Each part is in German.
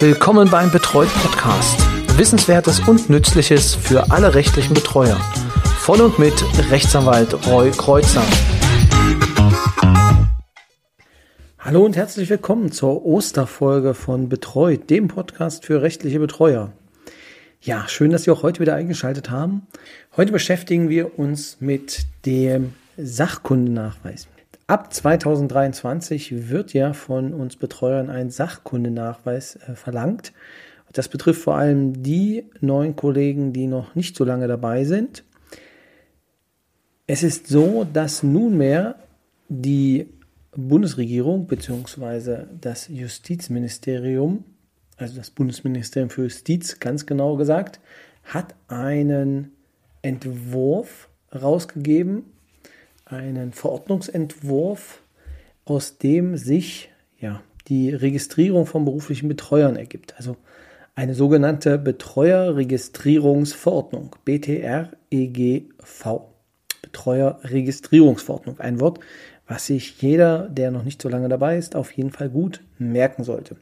Willkommen beim Betreut Podcast. Wissenswertes und Nützliches für alle rechtlichen Betreuer. Von und mit Rechtsanwalt Roy Kreuzer. Hallo und herzlich willkommen zur Osterfolge von Betreut, dem Podcast für rechtliche Betreuer. Ja, schön, dass Sie auch heute wieder eingeschaltet haben. Heute beschäftigen wir uns mit dem Sachkundennachweis. Ab 2023 wird ja von uns Betreuern ein Sachkundenachweis äh, verlangt. Das betrifft vor allem die neuen Kollegen, die noch nicht so lange dabei sind. Es ist so, dass nunmehr die Bundesregierung bzw. das Justizministerium, also das Bundesministerium für Justiz ganz genau gesagt, hat einen Entwurf rausgegeben einen Verordnungsentwurf, aus dem sich ja, die Registrierung von beruflichen Betreuern ergibt. Also eine sogenannte Betreuerregistrierungsverordnung, BTR-EGV. Betreuerregistrierungsverordnung, ein Wort, was sich jeder, der noch nicht so lange dabei ist, auf jeden Fall gut merken sollte.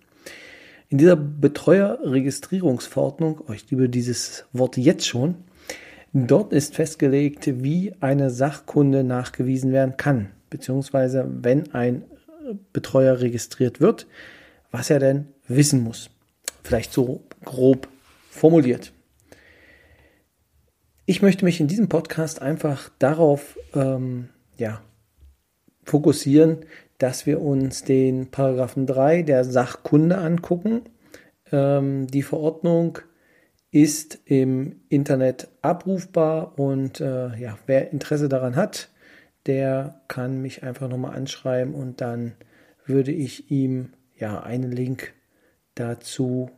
In dieser Betreuerregistrierungsverordnung, oh, ich liebe dieses Wort jetzt schon, Dort ist festgelegt, wie eine Sachkunde nachgewiesen werden kann, beziehungsweise wenn ein Betreuer registriert wird, was er denn wissen muss. Vielleicht so grob formuliert. Ich möchte mich in diesem Podcast einfach darauf ähm, ja, fokussieren, dass wir uns den Paragraphen 3 der Sachkunde angucken. Ähm, die Verordnung ist im Internet abrufbar und äh, ja, wer Interesse daran hat, der kann mich einfach nochmal anschreiben und dann würde ich ihm ja einen Link dazu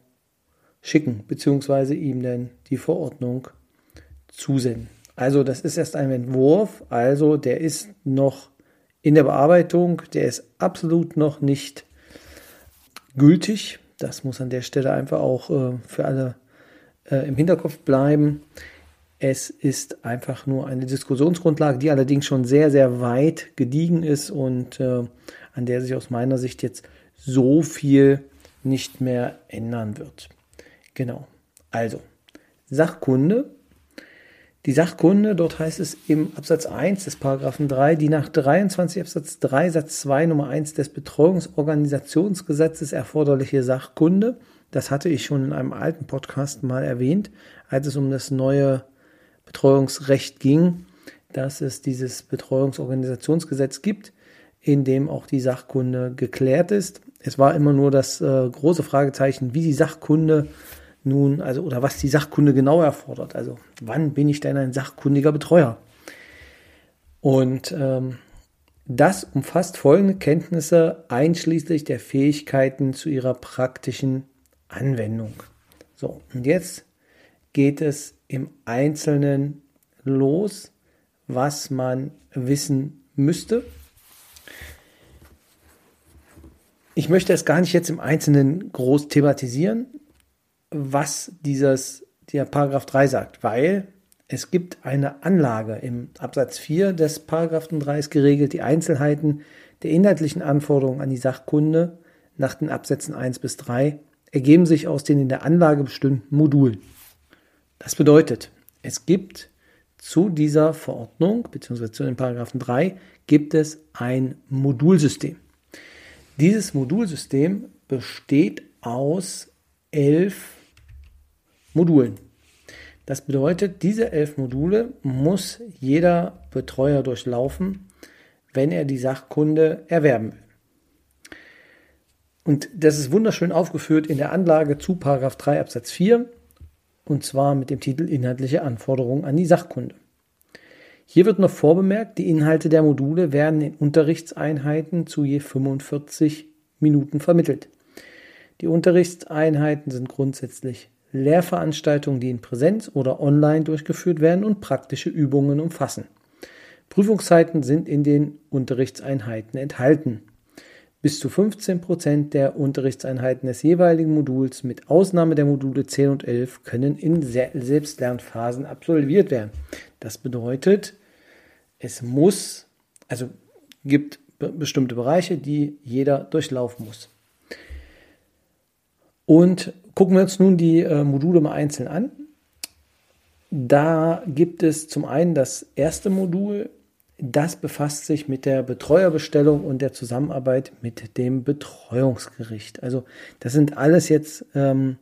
schicken, beziehungsweise ihm dann die Verordnung zusenden. Also das ist erst ein Entwurf, also der ist noch in der Bearbeitung, der ist absolut noch nicht gültig. Das muss an der Stelle einfach auch äh, für alle äh, im Hinterkopf bleiben. Es ist einfach nur eine Diskussionsgrundlage, die allerdings schon sehr, sehr weit gediegen ist und äh, an der sich aus meiner Sicht jetzt so viel nicht mehr ändern wird. Genau. Also, Sachkunde. Die Sachkunde, dort heißt es im Absatz 1 des Paragraphen 3, die nach 23 Absatz 3 Satz 2 Nummer 1 des Betreuungsorganisationsgesetzes erforderliche Sachkunde das hatte ich schon in einem alten Podcast mal erwähnt, als es um das neue Betreuungsrecht ging, dass es dieses Betreuungsorganisationsgesetz gibt, in dem auch die Sachkunde geklärt ist. Es war immer nur das äh, große Fragezeichen, wie die Sachkunde nun, also oder was die Sachkunde genau erfordert. Also wann bin ich denn ein sachkundiger Betreuer? Und ähm, das umfasst folgende Kenntnisse einschließlich der Fähigkeiten zu ihrer praktischen Anwendung. So, und jetzt geht es im Einzelnen los, was man wissen müsste. Ich möchte es gar nicht jetzt im Einzelnen groß thematisieren, was dieses, der Paragraph 3 sagt, weil es gibt eine Anlage im Absatz 4 des Paragraphen 3 ist geregelt, die Einzelheiten der inhaltlichen Anforderungen an die Sachkunde nach den Absätzen 1 bis 3 ergeben sich aus den in der Anlage bestimmten Modulen. Das bedeutet, es gibt zu dieser Verordnung bzw. zu den Paragraphen 3 gibt es ein Modulsystem. Dieses Modulsystem besteht aus elf Modulen. Das bedeutet, diese elf Module muss jeder Betreuer durchlaufen, wenn er die Sachkunde erwerben will. Und das ist wunderschön aufgeführt in der Anlage zu 3 Absatz 4 und zwar mit dem Titel Inhaltliche Anforderungen an die Sachkunde. Hier wird noch vorbemerkt, die Inhalte der Module werden in Unterrichtseinheiten zu je 45 Minuten vermittelt. Die Unterrichtseinheiten sind grundsätzlich Lehrveranstaltungen, die in Präsenz oder online durchgeführt werden und praktische Übungen umfassen. Prüfungszeiten sind in den Unterrichtseinheiten enthalten. Bis zu 15 Prozent der Unterrichtseinheiten des jeweiligen Moduls mit Ausnahme der Module 10 und 11 können in Selbstlernphasen absolviert werden. Das bedeutet, es muss, also gibt bestimmte Bereiche, die jeder durchlaufen muss. Und gucken wir uns nun die äh, Module mal einzeln an. Da gibt es zum einen das erste Modul, das befasst sich mit der Betreuerbestellung und der Zusammenarbeit mit dem Betreuungsgericht. Also das sind alles jetzt ähm,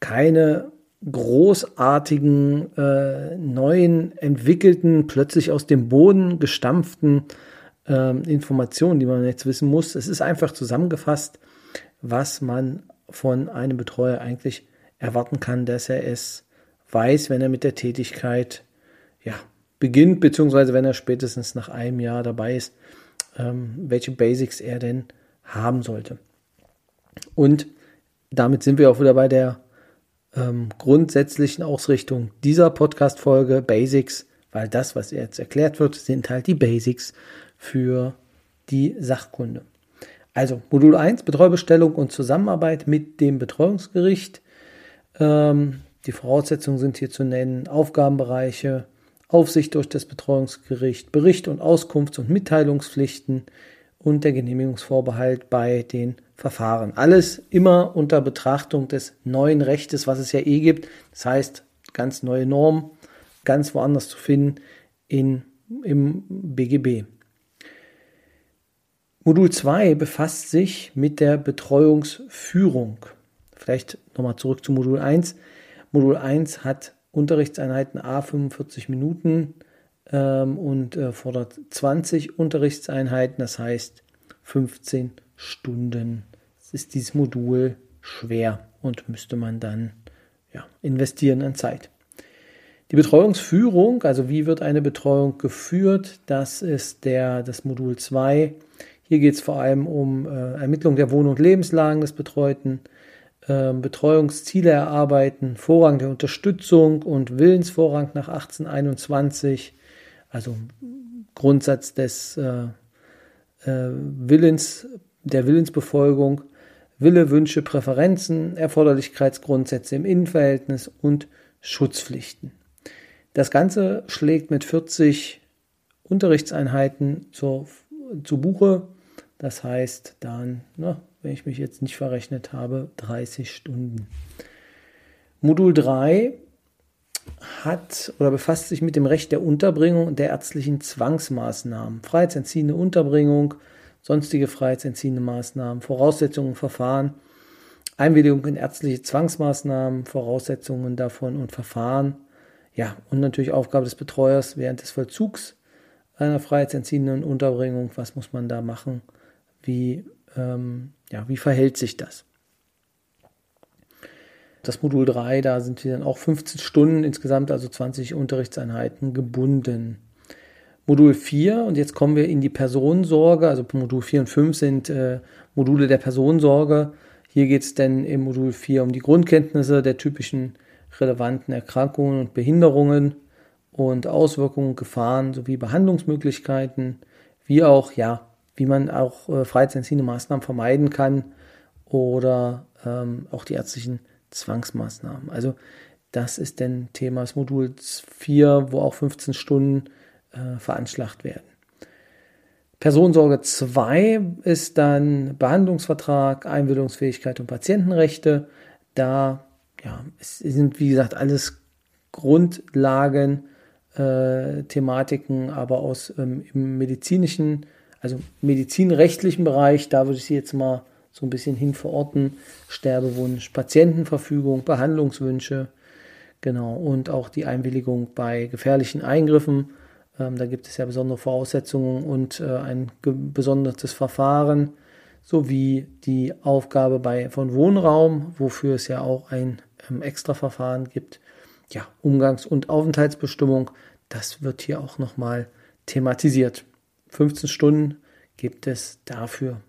keine großartigen, äh, neuen, entwickelten, plötzlich aus dem Boden gestampften äh, Informationen, die man jetzt wissen muss. Es ist einfach zusammengefasst, was man von einem Betreuer eigentlich erwarten kann, dass er es weiß, wenn er mit der Tätigkeit beginnt, beziehungsweise wenn er spätestens nach einem Jahr dabei ist, ähm, welche Basics er denn haben sollte. Und damit sind wir auch wieder bei der ähm, grundsätzlichen Ausrichtung dieser Podcast-Folge, Basics, weil das, was jetzt erklärt wird, sind halt die Basics für die Sachkunde. Also Modul 1, Betreubestellung und Zusammenarbeit mit dem Betreuungsgericht. Ähm, die Voraussetzungen sind hier zu nennen, Aufgabenbereiche, Aufsicht durch das Betreuungsgericht, Bericht und Auskunfts- und Mitteilungspflichten und der Genehmigungsvorbehalt bei den Verfahren. Alles immer unter Betrachtung des neuen Rechtes, was es ja eh gibt. Das heißt, ganz neue Normen, ganz woanders zu finden in, im BGB. Modul 2 befasst sich mit der Betreuungsführung. Vielleicht nochmal zurück zu Modul 1. Modul 1 hat Unterrichtseinheiten A 45 Minuten ähm, und äh, fordert 20 Unterrichtseinheiten, das heißt 15 Stunden. Das ist dieses Modul schwer und müsste man dann ja, investieren an Zeit. Die Betreuungsführung, also wie wird eine Betreuung geführt, das ist der, das Modul 2. Hier geht es vor allem um äh, Ermittlung der Wohn- und Lebenslagen des Betreuten, Betreuungsziele erarbeiten, Vorrang der Unterstützung und Willensvorrang nach 1821, also Grundsatz des äh, äh, Willens, der Willensbefolgung, Wille, Wünsche, Präferenzen, Erforderlichkeitsgrundsätze im Innenverhältnis und Schutzpflichten. Das Ganze schlägt mit 40 Unterrichtseinheiten zur, zu Buche. Das heißt dann, na, wenn ich mich jetzt nicht verrechnet habe, 30 Stunden. Modul 3 hat oder befasst sich mit dem Recht der Unterbringung und der ärztlichen Zwangsmaßnahmen, freiheitsentziehende Unterbringung, sonstige freiheitsentziehende Maßnahmen, Voraussetzungen, Verfahren, Einwilligung in ärztliche Zwangsmaßnahmen, Voraussetzungen davon und Verfahren. Ja, und natürlich Aufgabe des Betreuers während des Vollzugs einer freiheitsentziehenden Unterbringung. Was muss man da machen? Wie ähm, ja, wie verhält sich das? Das Modul 3, da sind wir dann auch 15 Stunden insgesamt, also 20 Unterrichtseinheiten gebunden. Modul 4, und jetzt kommen wir in die Personensorge, also Modul 4 und 5 sind äh, Module der Personensorge. Hier geht es dann im Modul 4 um die Grundkenntnisse der typischen relevanten Erkrankungen und Behinderungen und Auswirkungen, Gefahren sowie Behandlungsmöglichkeiten, wie auch ja wie man auch äh, freiheitsentziehende Maßnahmen vermeiden kann oder ähm, auch die ärztlichen Zwangsmaßnahmen. Also das ist dann Thema des Moduls 4, wo auch 15 Stunden äh, veranschlagt werden. Personensorge 2 ist dann Behandlungsvertrag, Einwilligungsfähigkeit und Patientenrechte. Da ja, es sind, wie gesagt, alles Grundlagen, äh, Thematiken, aber aus ähm, im medizinischen also medizinrechtlichen Bereich, da würde ich Sie jetzt mal so ein bisschen hin verorten. Sterbewunsch, Patientenverfügung, Behandlungswünsche, genau, und auch die Einwilligung bei gefährlichen Eingriffen. Ähm, da gibt es ja besondere Voraussetzungen und äh, ein besonderes Verfahren sowie die Aufgabe bei, von Wohnraum, wofür es ja auch ein ähm, Extraverfahren gibt. Ja, Umgangs- und Aufenthaltsbestimmung, das wird hier auch nochmal thematisiert. 15 Stunden gibt es dafür.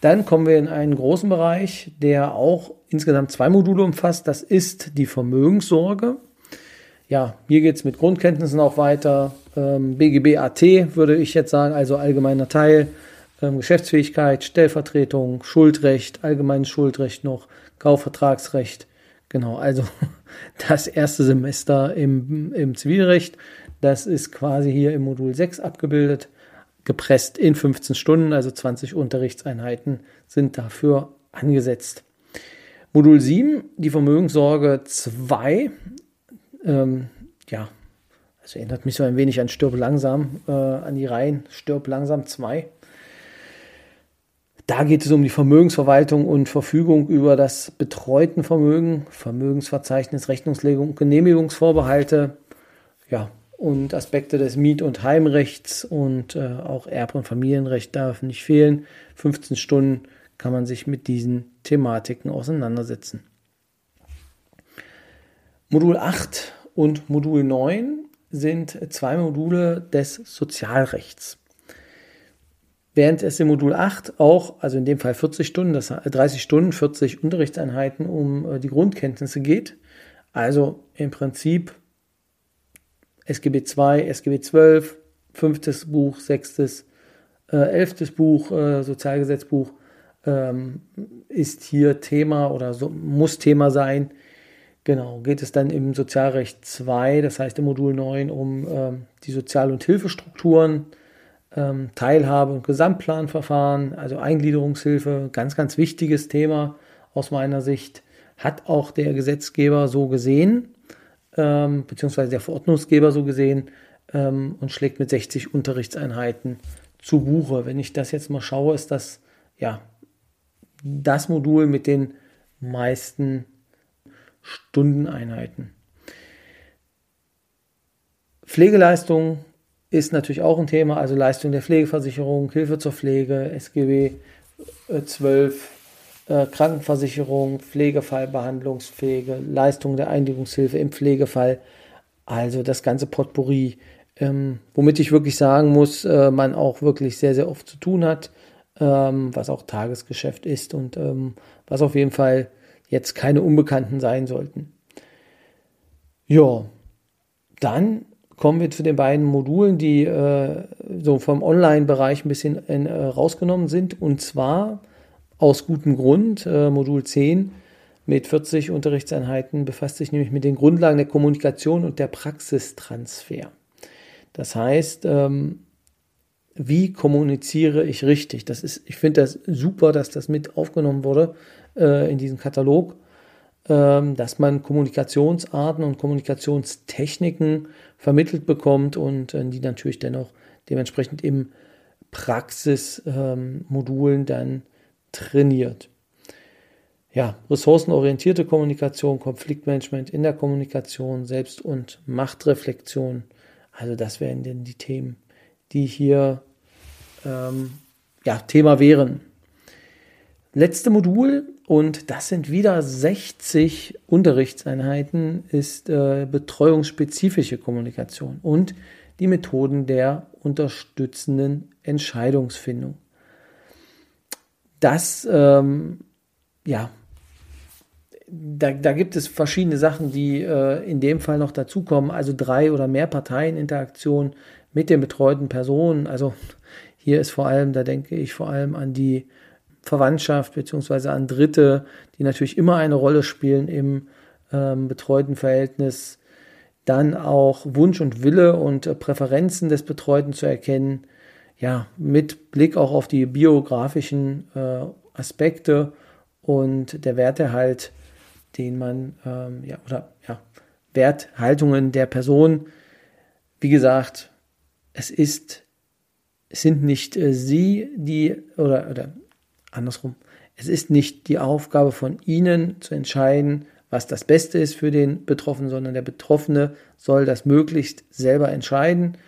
Dann kommen wir in einen großen Bereich, der auch insgesamt zwei Module umfasst. Das ist die Vermögenssorge. Ja, hier geht es mit Grundkenntnissen auch weiter. Ähm, BGB AT würde ich jetzt sagen, also allgemeiner Teil, ähm, Geschäftsfähigkeit, Stellvertretung, Schuldrecht, allgemeines Schuldrecht noch, Kaufvertragsrecht. Genau, also das erste Semester im, im Zivilrecht. Das ist quasi hier im Modul 6 abgebildet gepresst in 15 Stunden, also 20 Unterrichtseinheiten sind dafür angesetzt. Modul 7, die Vermögenssorge 2. Ähm, ja, also erinnert mich so ein wenig an Stirb langsam, äh, an die Reihen Stirb langsam 2. Da geht es um die Vermögensverwaltung und Verfügung über das betreuten Vermögen, Vermögensverzeichnis, Rechnungslegung, Genehmigungsvorbehalte, ja, und Aspekte des Miet- und Heimrechts und äh, auch Erb- und Familienrecht darf nicht fehlen. 15 Stunden kann man sich mit diesen Thematiken auseinandersetzen. Modul 8 und Modul 9 sind zwei Module des Sozialrechts. Während es im Modul 8 auch, also in dem Fall 40 Stunden, das 30 Stunden, 40 Unterrichtseinheiten um äh, die Grundkenntnisse geht, also im Prinzip SGB 2, SGB 12, fünftes Buch, sechstes, äh, elftes Buch, äh, Sozialgesetzbuch, ähm, ist hier Thema oder so, muss Thema sein. Genau, geht es dann im Sozialrecht 2, das heißt im Modul 9, um ähm, die Sozial- und Hilfestrukturen, ähm, Teilhabe- und Gesamtplanverfahren, also Eingliederungshilfe, ganz, ganz wichtiges Thema aus meiner Sicht, hat auch der Gesetzgeber so gesehen ähm, beziehungsweise der Verordnungsgeber so gesehen, ähm, und schlägt mit 60 Unterrichtseinheiten zu Buche. Wenn ich das jetzt mal schaue, ist das ja das Modul mit den meisten Stundeneinheiten. Pflegeleistung ist natürlich auch ein Thema, also Leistung der Pflegeversicherung, Hilfe zur Pflege, SGB 12, äh, Krankenversicherung, Pflegefall, Behandlungspflege, Leistung der Einigungshilfe im Pflegefall, also das ganze Potpourri, ähm, womit ich wirklich sagen muss, äh, man auch wirklich sehr, sehr oft zu tun hat, ähm, was auch Tagesgeschäft ist und ähm, was auf jeden Fall jetzt keine Unbekannten sein sollten. Ja, dann kommen wir zu den beiden Modulen, die äh, so vom Online-Bereich ein bisschen in, äh, rausgenommen sind. Und zwar aus gutem Grund. Äh, Modul 10 mit 40 Unterrichtseinheiten befasst sich nämlich mit den Grundlagen der Kommunikation und der Praxistransfer. Das heißt, ähm, wie kommuniziere ich richtig? Das ist, ich finde das super, dass das mit aufgenommen wurde äh, in diesem Katalog, ähm, dass man Kommunikationsarten und Kommunikationstechniken vermittelt bekommt und äh, die natürlich dennoch dementsprechend im Praxismodulen ähm, dann trainiert. Ja, ressourcenorientierte Kommunikation, Konfliktmanagement in der Kommunikation, Selbst- und Machtreflexion. Also das wären denn die Themen, die hier ähm, ja, Thema wären. Letzte Modul, und das sind wieder 60 Unterrichtseinheiten, ist äh, betreuungsspezifische Kommunikation und die Methoden der unterstützenden Entscheidungsfindung das, ähm, ja, da, da, gibt es verschiedene Sachen, die äh, in dem Fall noch dazukommen. Also drei oder mehr Parteieninteraktion mit den betreuten Personen. Also hier ist vor allem, da denke ich vor allem an die Verwandtschaft beziehungsweise an Dritte, die natürlich immer eine Rolle spielen im ähm, betreuten Verhältnis. Dann auch Wunsch und Wille und äh, Präferenzen des Betreuten zu erkennen ja, mit Blick auch auf die biografischen äh, Aspekte und der Wertehalt, den man, ähm, ja, oder ja, Werthaltungen der Person. Wie gesagt, es ist, es sind nicht äh, Sie, die, oder, oder andersrum, es ist nicht die Aufgabe von Ihnen zu entscheiden, was das Beste ist für den Betroffenen, sondern der Betroffene soll das möglichst selber entscheiden.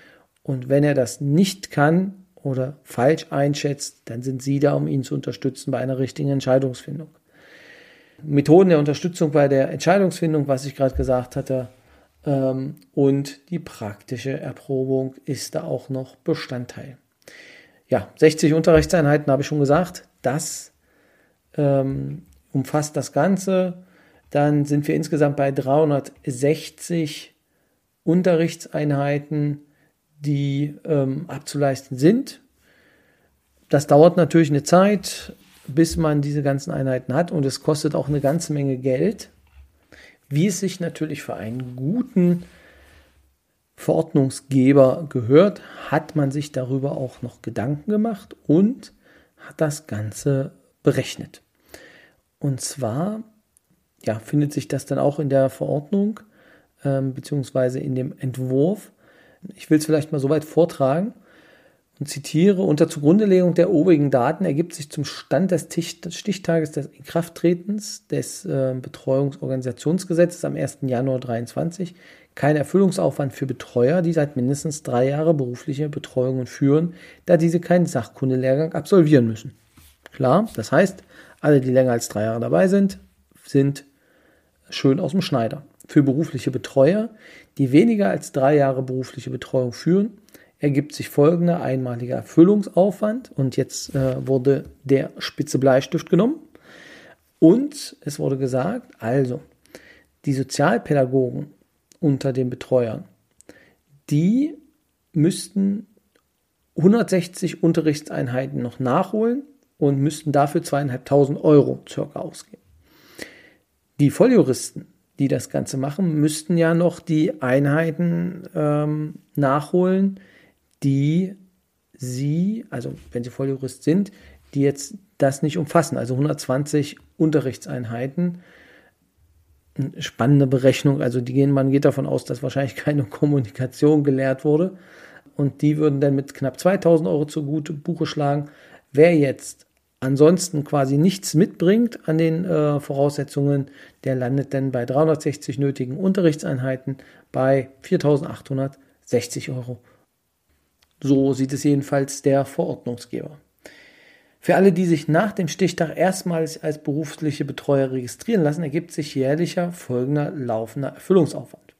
Und wenn er das nicht kann, oder falsch einschätzt, dann sind Sie da, um ihn zu unterstützen bei einer richtigen Entscheidungsfindung. Methoden der Unterstützung bei der Entscheidungsfindung, was ich gerade gesagt hatte, ähm, und die praktische Erprobung ist da auch noch Bestandteil. Ja, 60 Unterrichtseinheiten habe ich schon gesagt. Das ähm, umfasst das Ganze. Dann sind wir insgesamt bei 360 Unterrichtseinheiten die ähm, abzuleisten sind. Das dauert natürlich eine Zeit, bis man diese ganzen Einheiten hat und es kostet auch eine ganze Menge Geld, wie es sich natürlich für einen guten Verordnungsgeber gehört, hat man sich darüber auch noch Gedanken gemacht und hat das Ganze berechnet. Und zwar ja, findet sich das dann auch in der Verordnung ähm, beziehungsweise in dem Entwurf. Ich will es vielleicht mal so weit vortragen und zitiere, unter Zugrundelegung der obigen Daten ergibt sich zum Stand des Stichtages des Inkrafttretens des äh, Betreuungsorganisationsgesetzes am 1. Januar 2023 kein Erfüllungsaufwand für Betreuer, die seit mindestens drei Jahren berufliche Betreuungen führen, da diese keinen Sachkundelehrgang absolvieren müssen. Klar, das heißt, alle, die länger als drei Jahre dabei sind, sind schön aus dem Schneider. Für berufliche Betreuer, die weniger als drei Jahre berufliche Betreuung führen, ergibt sich folgender einmaliger Erfüllungsaufwand. Und jetzt äh, wurde der spitze Bleistift genommen. Und es wurde gesagt, also die Sozialpädagogen unter den Betreuern, die müssten 160 Unterrichtseinheiten noch nachholen und müssten dafür zweieinhalbtausend Euro circa ausgeben. Die Volljuristen, die das Ganze machen, müssten ja noch die Einheiten ähm, nachholen, die sie, also wenn sie Volljurist sind, die jetzt das nicht umfassen, also 120 Unterrichtseinheiten. Spannende Berechnung, also die gehen, man geht davon aus, dass wahrscheinlich keine Kommunikation gelehrt wurde. Und die würden dann mit knapp 2000 Euro zugute Buche schlagen. Wer jetzt ansonsten quasi nichts mitbringt an den äh, Voraussetzungen, der landet dann bei 360 nötigen Unterrichtseinheiten bei 4860 Euro so sieht es jedenfalls der Verordnungsgeber. Für alle, die sich nach dem Stichtag erstmals als berufliche Betreuer registrieren lassen, ergibt sich jährlicher folgender laufender Erfüllungsaufwand.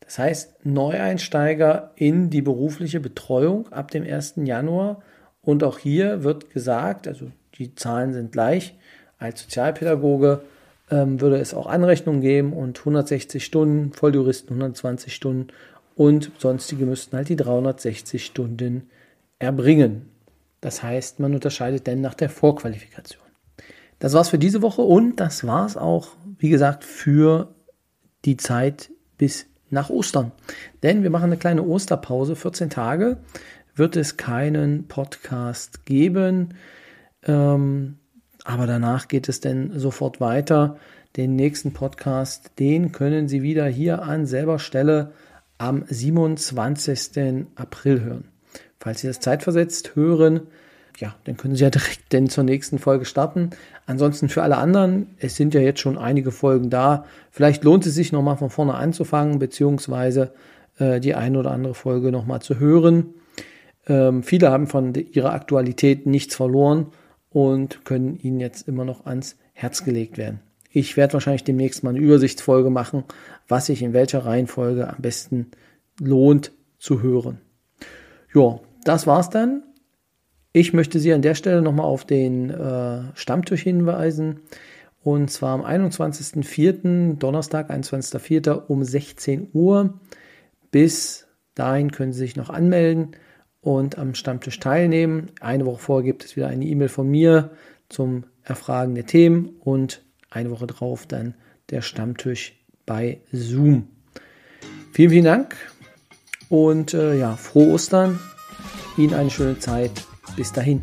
Das heißt, Neueinsteiger in die berufliche Betreuung ab dem 1. Januar und auch hier wird gesagt, also die Zahlen sind gleich, als Sozialpädagoge ähm, würde es auch Anrechnungen geben und 160 Stunden, Volljuristen 120 Stunden und sonstige müssten halt die 360 Stunden erbringen. Das heißt, man unterscheidet dann nach der Vorqualifikation. Das war's für diese Woche und das war's auch, wie gesagt, für die Zeit bis nach Ostern. Denn wir machen eine kleine Osterpause, 14 Tage wird es keinen Podcast geben. Ähm, aber danach geht es dann sofort weiter. Den nächsten Podcast, den können Sie wieder hier an selber Stelle am 27. April hören. Falls Sie das zeitversetzt hören, ja, dann können Sie ja direkt denn zur nächsten Folge starten. Ansonsten für alle anderen, es sind ja jetzt schon einige Folgen da. Vielleicht lohnt es sich nochmal von vorne anzufangen, beziehungsweise äh, die eine oder andere Folge nochmal zu hören. Ähm, viele haben von ihrer Aktualität nichts verloren und können Ihnen jetzt immer noch ans Herz gelegt werden. Ich werde wahrscheinlich demnächst mal eine Übersichtsfolge machen, was sich in welcher Reihenfolge am besten lohnt zu hören. Ja, das war's dann. Ich möchte Sie an der Stelle nochmal auf den äh, Stammtisch hinweisen. Und zwar am 21.04., Donnerstag, 21.04. um 16 Uhr. Bis dahin können Sie sich noch anmelden und am Stammtisch teilnehmen. Eine Woche vorher gibt es wieder eine E-Mail von mir zum Erfragen der Themen und eine Woche drauf dann der Stammtisch bei Zoom. Vielen, vielen Dank und äh, ja, frohe Ostern. Ihnen eine schöne Zeit. Bis dahin.